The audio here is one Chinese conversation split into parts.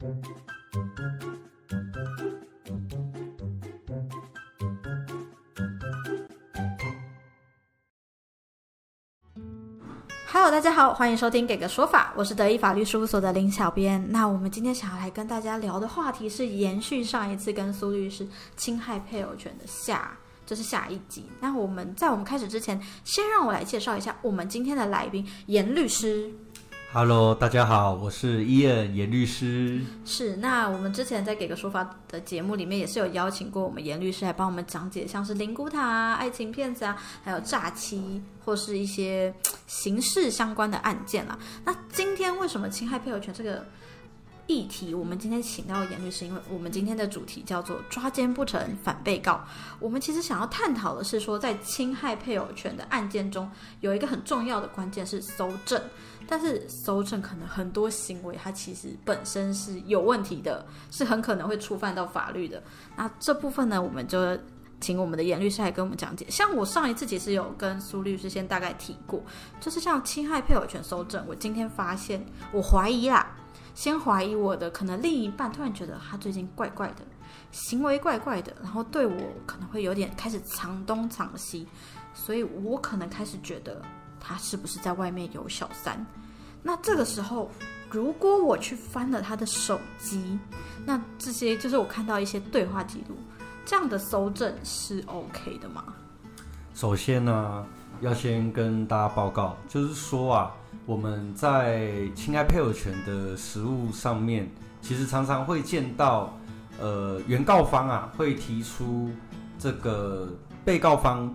Hello，大家好，欢迎收听《给个说法》，我是德意法律事务所的林小编。那我们今天想要来跟大家聊的话题是延续上一次跟苏律师侵害配偶权的下，这是下一集。那我们在我们开始之前，先让我来介绍一下我们今天的来宾严律师。Hello，大家好，我是伊恩严律师。是，那我们之前在《给个说法》的节目里面也是有邀请过我们严律师来帮我们讲解，像是灵骨塔啊、爱情骗子啊，还有诈欺或是一些刑事相关的案件啦。那今天为什么侵害配偶权这个议题，我们今天请到严律师，因为我们今天的主题叫做“抓奸不成反被告”。我们其实想要探讨的是说，在侵害配偶权的案件中，有一个很重要的关键是搜证。但是搜证可能很多行为，它其实本身是有问题的，是很可能会触犯到法律的。那这部分呢，我们就请我们的严律师来跟我们讲解。像我上一次其实有跟苏律师先大概提过，就是像侵害配偶权搜证，我今天发现，我怀疑啦，先怀疑我的可能另一半突然觉得他最近怪怪的，行为怪怪的，然后对我可能会有点开始藏东藏西，所以我可能开始觉得。他是不是在外面有小三？那这个时候，如果我去翻了他的手机，那这些就是我看到一些对话记录，这样的搜证是 OK 的吗？首先呢，要先跟大家报告，就是说啊，我们在侵害配偶权的实务上面，其实常常会见到，呃，原告方啊会提出这个被告方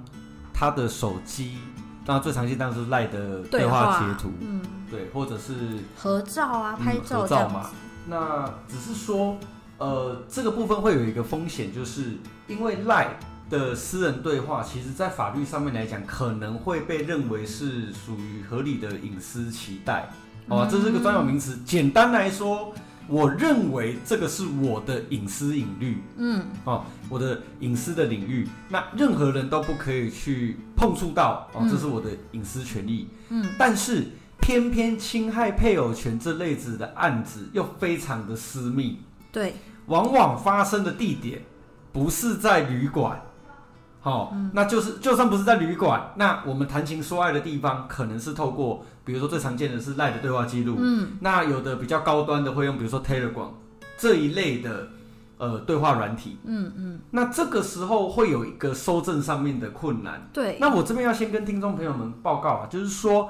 他的手机。那最常见当然是赖的对话截图，嗯，对，或者是合照啊、拍照、嗯、合照嘛。那只是说，呃，这个部分会有一个风险，就是因为赖的私人对话，其实在法律上面来讲，可能会被认为是属于合理的隐私期待，好吧？这是个专有名词。简单来说。我认为这个是我的隐私隐律，嗯，哦，我的隐私的领域，那任何人都不可以去碰触到，哦，这是我的隐私权利，嗯，但是偏偏侵害配偶权这类子的案子又非常的私密，对，往往发生的地点不是在旅馆，好、那就是就算不是在旅馆，那我们谈情说爱的地方可能是透过。比如说最常见的是赖的对话记录，嗯，那有的比较高端的会用，比如说 Telegram 这一类的呃对话软体，嗯嗯，那这个时候会有一个收证上面的困难。对，那我这边要先跟听众朋友们报告啊，就是说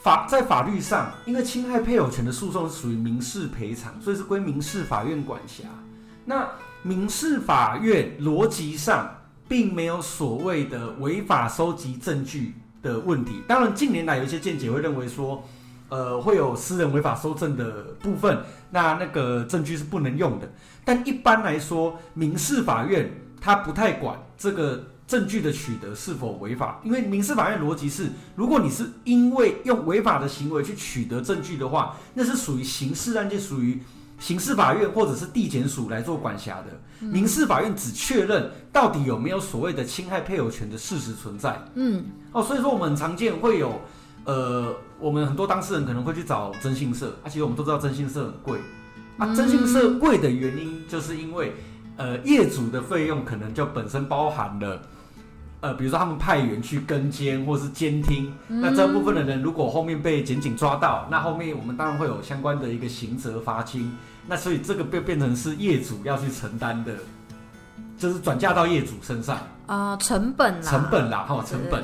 法在法律上，因为侵害配偶权的诉讼是属于民事赔偿，所以是归民事法院管辖。那民事法院逻辑上并没有所谓的违法收集证据。的问题，当然近年来有一些见解会认为说，呃，会有私人违法收证的部分，那那个证据是不能用的。但一般来说，民事法院他不太管这个证据的取得是否违法，因为民事法院逻辑是，如果你是因为用违法的行为去取得证据的话，那是属于刑事案件，属于刑事法院或者是地检署来做管辖的。民事法院只确认到底有没有所谓的侵害配偶权的事实存在。嗯，哦，所以说我们很常见会有，呃，我们很多当事人可能会去找征信社，啊，其实我们都知道征信社很贵，啊，征信社贵的原因就是因为，呃，业主的费用可能就本身包含了，呃，比如说他们派员去跟监或是监听，那这部分的人如果后面被检警抓到，那后面我们当然会有相关的一个刑责罚金。那所以这个变变成是业主要去承担的，就是转嫁到业主身上啊、呃，成本啦，成本啦，哈，成本。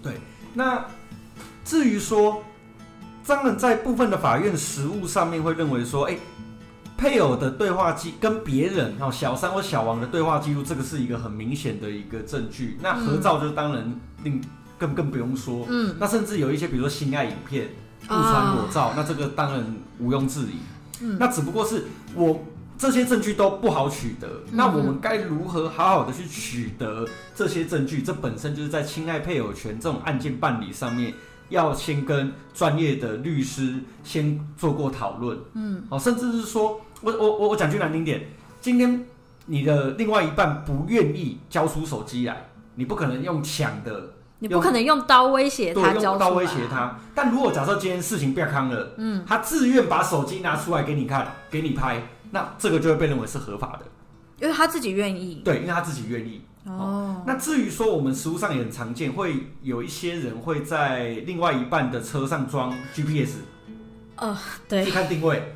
对，那至于说，当然在部分的法院实务上面会认为说，哎、欸，配偶的对话记跟别人哦，小三或小王的对话记录，这个是一个很明显的一个证据。那合照就当然另更更不用说，嗯，那甚至有一些比如说性爱影片、互传裸照，那这个当然毋庸置疑。嗯，那只不过是我这些证据都不好取得，嗯那我们该如何好好的去取得这些证据？这本身就是在侵害配偶权这种案件办理上面，要先跟专业的律师先做过讨论。嗯，好，甚至是说我我我我讲句难听点，今天你的另外一半不愿意交出手机来，你不可能用抢的你不可能用刀威胁，他交刀威胁他。但如果假设今天事情变康了，嗯，他自愿把手机拿出来给你看，给你拍，那这个就会被认为是合法的。因为他自己愿意。对，因为他自己愿意。哦，那至于说我们食物上也很常见，会有一些人会在另外一半的车上装 GPS 对去，看定位，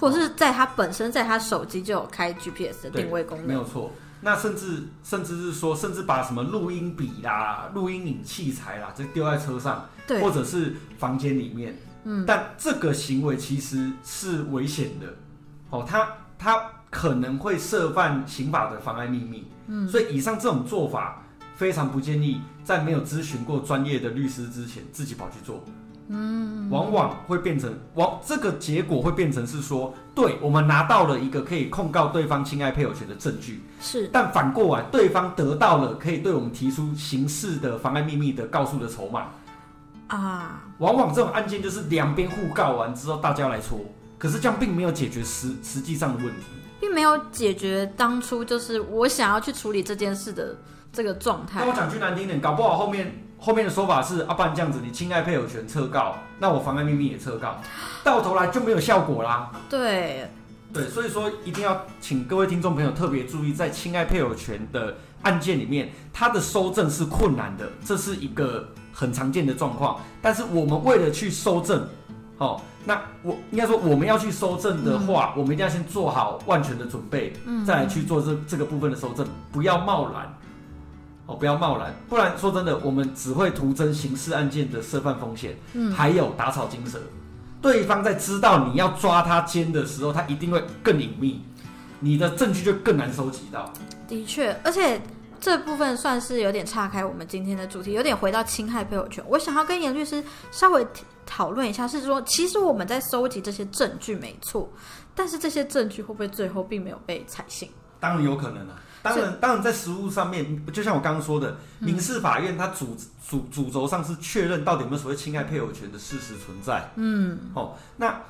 或是在他本身在他手机就有开 GPS 的定位功能。没有错。那甚至甚至是说，甚至把什么录音笔啦、录音影器材啦，这丢在车上，对或者是房间里面。嗯，但这个行为其实是危险的，哦，他他可能会涉犯刑法的妨碍秘密。嗯，所以以上这种做法非常不建议在没有咨询过专业的律师之前自己跑去做。嗯，往往会变成往这个结果会变成是说，对我们拿到了一个可以控告对方侵害配偶权的证据，是但反过来对方得到了可以对我们提出刑事的妨碍秘密的告诉的筹码。啊，往往这种案件就是两边互告完之后，大家来搓，可是这样并没有解决实实际上的问题。并没有解决当初就是我想要去处理这件事的这个状态那我。讲句难听点，搞不好后面后面的说法是，啊，不然这样子，你侵害配偶权撤告，那我妨碍秘密也撤告，到头来就没有效果啦。对，对，所以说一定要请各位听众朋友特别注意，在侵害配偶权的案件里面，它的收证是困难的，这是一个很常见的状况。但是我们为了去收证，哦，那我应该说我们要去收证的话，我们一定要先做好万全的准备，嗯，再来去做这这个部分的收证，不要贸然。哦，不要贸然，不然说真的，我们只会徒增刑事案件的涉犯风险，嗯还有打草惊蛇。对方在知道你要抓他奸的时候，他一定会更隐秘，你的证据就更难收集到。的确，而且这部分算是有点岔开我们今天的主题，有点回到侵害配偶权。我想要跟严律师稍微讨论一下，是说其实我们在收集这些证据没错，但是这些证据会不会最后并没有被采信？当然有可能啊，当然，当然在实务上面，就像我刚刚说的，民事法院它主主主轴上是确认到底有没有所谓侵害配偶权的事实存在。嗯，哦，那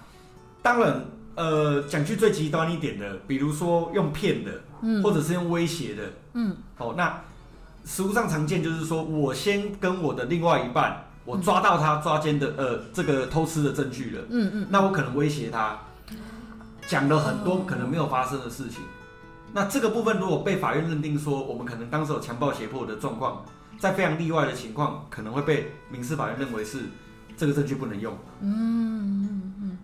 当然，呃，讲句最极端一点的，比如说用骗的，嗯。或者是用威胁的，嗯，哦，那实务上常见就是说我先跟我的另外一半，我抓到他抓奸的，呃，这个偷吃的证据了，嗯嗯，那我可能威胁他，讲了很多可能没有发生的事情。那这个部分如果被法院认定说我们可能当时有强暴胁迫的状况，在非常例外的情况，可能会被民事法院认为是这个证据不能用。嗯嗯嗯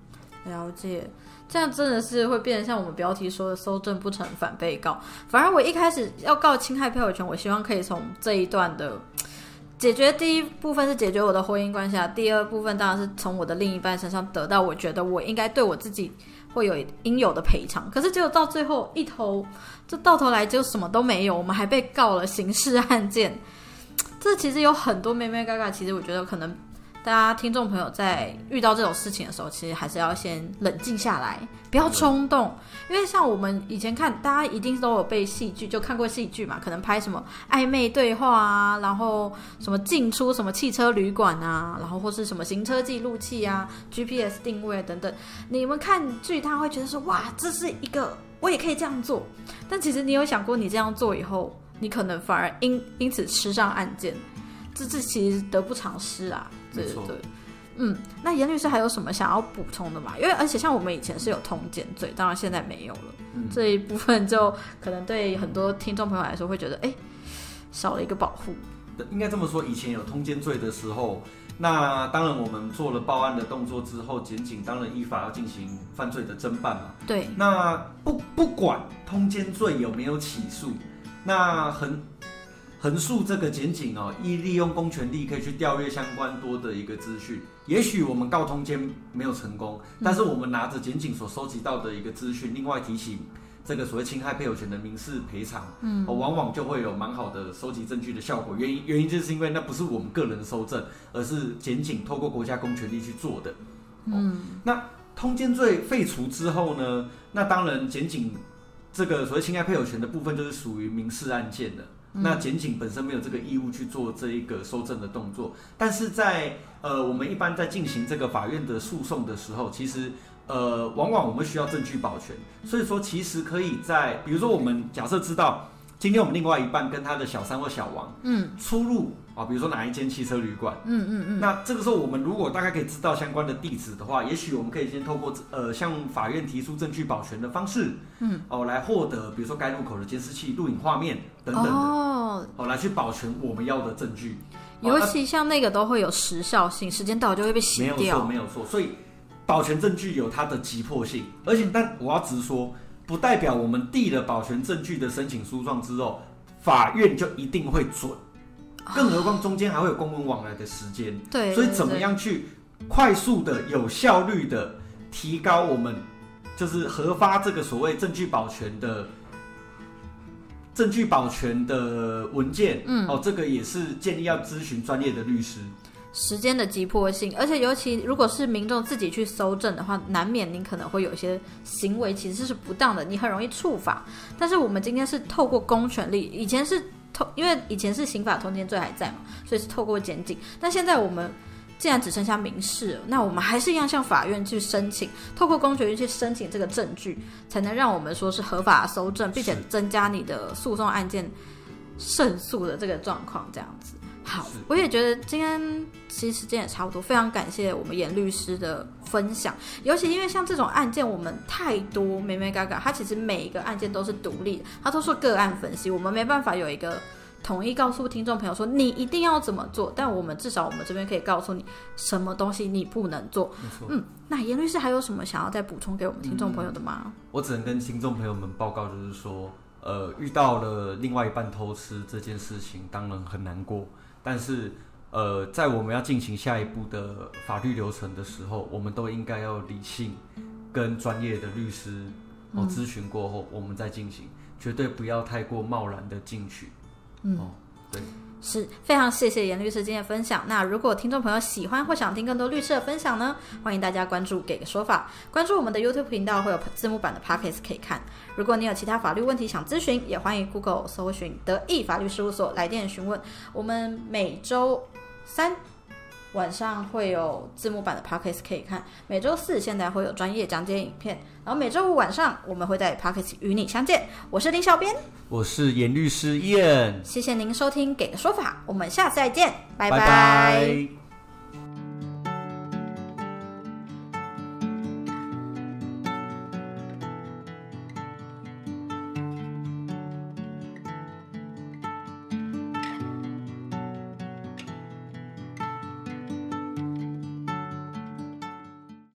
了解。这样真的是会变成像我们标题说的“搜证不成反被告”。反而我一开始要告侵害配偶权，我希望可以从这一段的解决第一部分是解决我的婚姻关系啊，第二部分当然是从我的另一半身上得到我觉得我应该对我自己会有应有的赔偿。可是结果到最后一头，就到头来就什么都没有，我们还被告了刑事案件。这其实有很多妹妹嘎嘎，其实我觉得可能大家听众朋友在遇到这种事情的时候，其实还是要先冷静下来，不要冲动。因为像我们以前看，大家一定都有被戏剧就看过戏剧嘛，可能拍什么暧昧对话啊，然后什么进出什么汽车旅馆啊，然后或是什么行车记录器啊、GPS 定位等等。你们看剧，他会觉得说哇，这是一个我也可以这样做。但其实你有想过，你这样做以后，你可能反而因因此吃上案件，这这其实得不偿失啊。对对对。嗯，那严律师还有什么想要补充的吗？因为而且像我们以前是有通奸罪，当然现在没有了。嗯这一部分就可能对很多听众朋友来说会觉得，哎，少了一个保护。应该这么说，以前有通奸罪的时候，那当然我们做了报案的动作之后，检警当然依法要进行犯罪的侦办嘛。对，那不不管通奸罪有没有起诉，那横横竖这个检警哦，依利用公权力可以去调阅相关多的一个资讯。也许我们告通奸没有成功，但是我们拿着检警所收集到的一个资讯，另外提起这个所谓侵害配偶权的民事赔偿，嗯、哦，往往就会有蛮好的收集证据的效果。原因原因就是因为那不是我们个人收证，而是检警透过国家公权力去做的。嗯，那通奸罪废除之后呢？那当然，检警这个所谓侵害配偶权的部分就是属于民事案件的。那检警本身没有这个义务去做这一个收证的动作，但是在呃，我们一般在进行这个法院的诉讼的时候，其实呃，往往我们需要证据保全，所以说其实可以在比如说我们假设知道。今天我们另外一半跟他的小三或小王嗯出入啊，比如说哪一间汽车旅馆。嗯嗯嗯，那这个时候，我们如果大概可以知道相关的地址的话，也许我们可以先透过呃向法院提出证据保全的方式，嗯，哦，来获得比如说该路口的监视器录影画面等等的，哦，哦，来去保全我们要的证据。哦尤其像那个都会有时效性，时间到就会被没有错，洗掉。没有错。所以保全证据有它的急迫性，而且但我要直说，不代表我们递了保全证据的申请书状之后，法院就一定会准。更何况中间还会有公文往来的时间。对，所以怎么样去快速的、有效率的提高我们就是核发这个所谓证据保全的证据保全的文件？嗯哦，这个也是建议要咨询专业的律师。时间的急迫性，而且尤其如果是民众自己去搜证的话，难免你可能会有一些行为其实是不当的，你很容易触法。但是我们今天是透过公权力，以前是透，因为以前是刑法通奸罪还在嘛，所以是透过检警。但现在我们既然只剩下民事，那我们还是一样向法院去申请，透过公权力去申请这个证据，才能让我们说是合法搜证，并且增加你的诉讼案件胜诉的这个状况，这样子。好，我也觉得今天其实时间也差不多，非常感谢我们严律师的分享。尤其因为像这种案件，我们太多没没嘎嘎，他其实每一个案件都是独立的，它都是个案分析，我们没办法有一个统一告诉听众朋友说你一定要怎么做。但我们至少我们这边可以告诉你什么东西你不能做。嗯，那严律师还有什么想要再补充给我们听众朋友的吗？我只能跟听众朋友们报告，就是说，呃，遇到了另外一半偷吃这件事情，当然很难过，但是。呃，在我们要进行下一步的法律流程的时候，我们都应该要理性，跟专业的律师哦嗯咨询过后，我们再进行，绝对不要太过贸然的进去。嗯哦，对，是非常谢谢严律师今天的分享。那如果听众朋友喜欢或想听更多律师的分享呢，欢迎大家关注“给个说法”，关注我们的 YouTube 频道，会有字幕版的 Podcast 可以看。如果你有其他法律问题想咨询，也欢迎 Google 搜寻德意法律事务所来电询问。我们每周三晚上会有字幕版的 Podcast 可以看，每周四现在会有专业讲解影片，然后每周五晚上我们会在 Podcast 与你相见。我是林小编，我是严律师 Ian，谢谢您收听《给个说法》，我们下次再见，拜。拜拜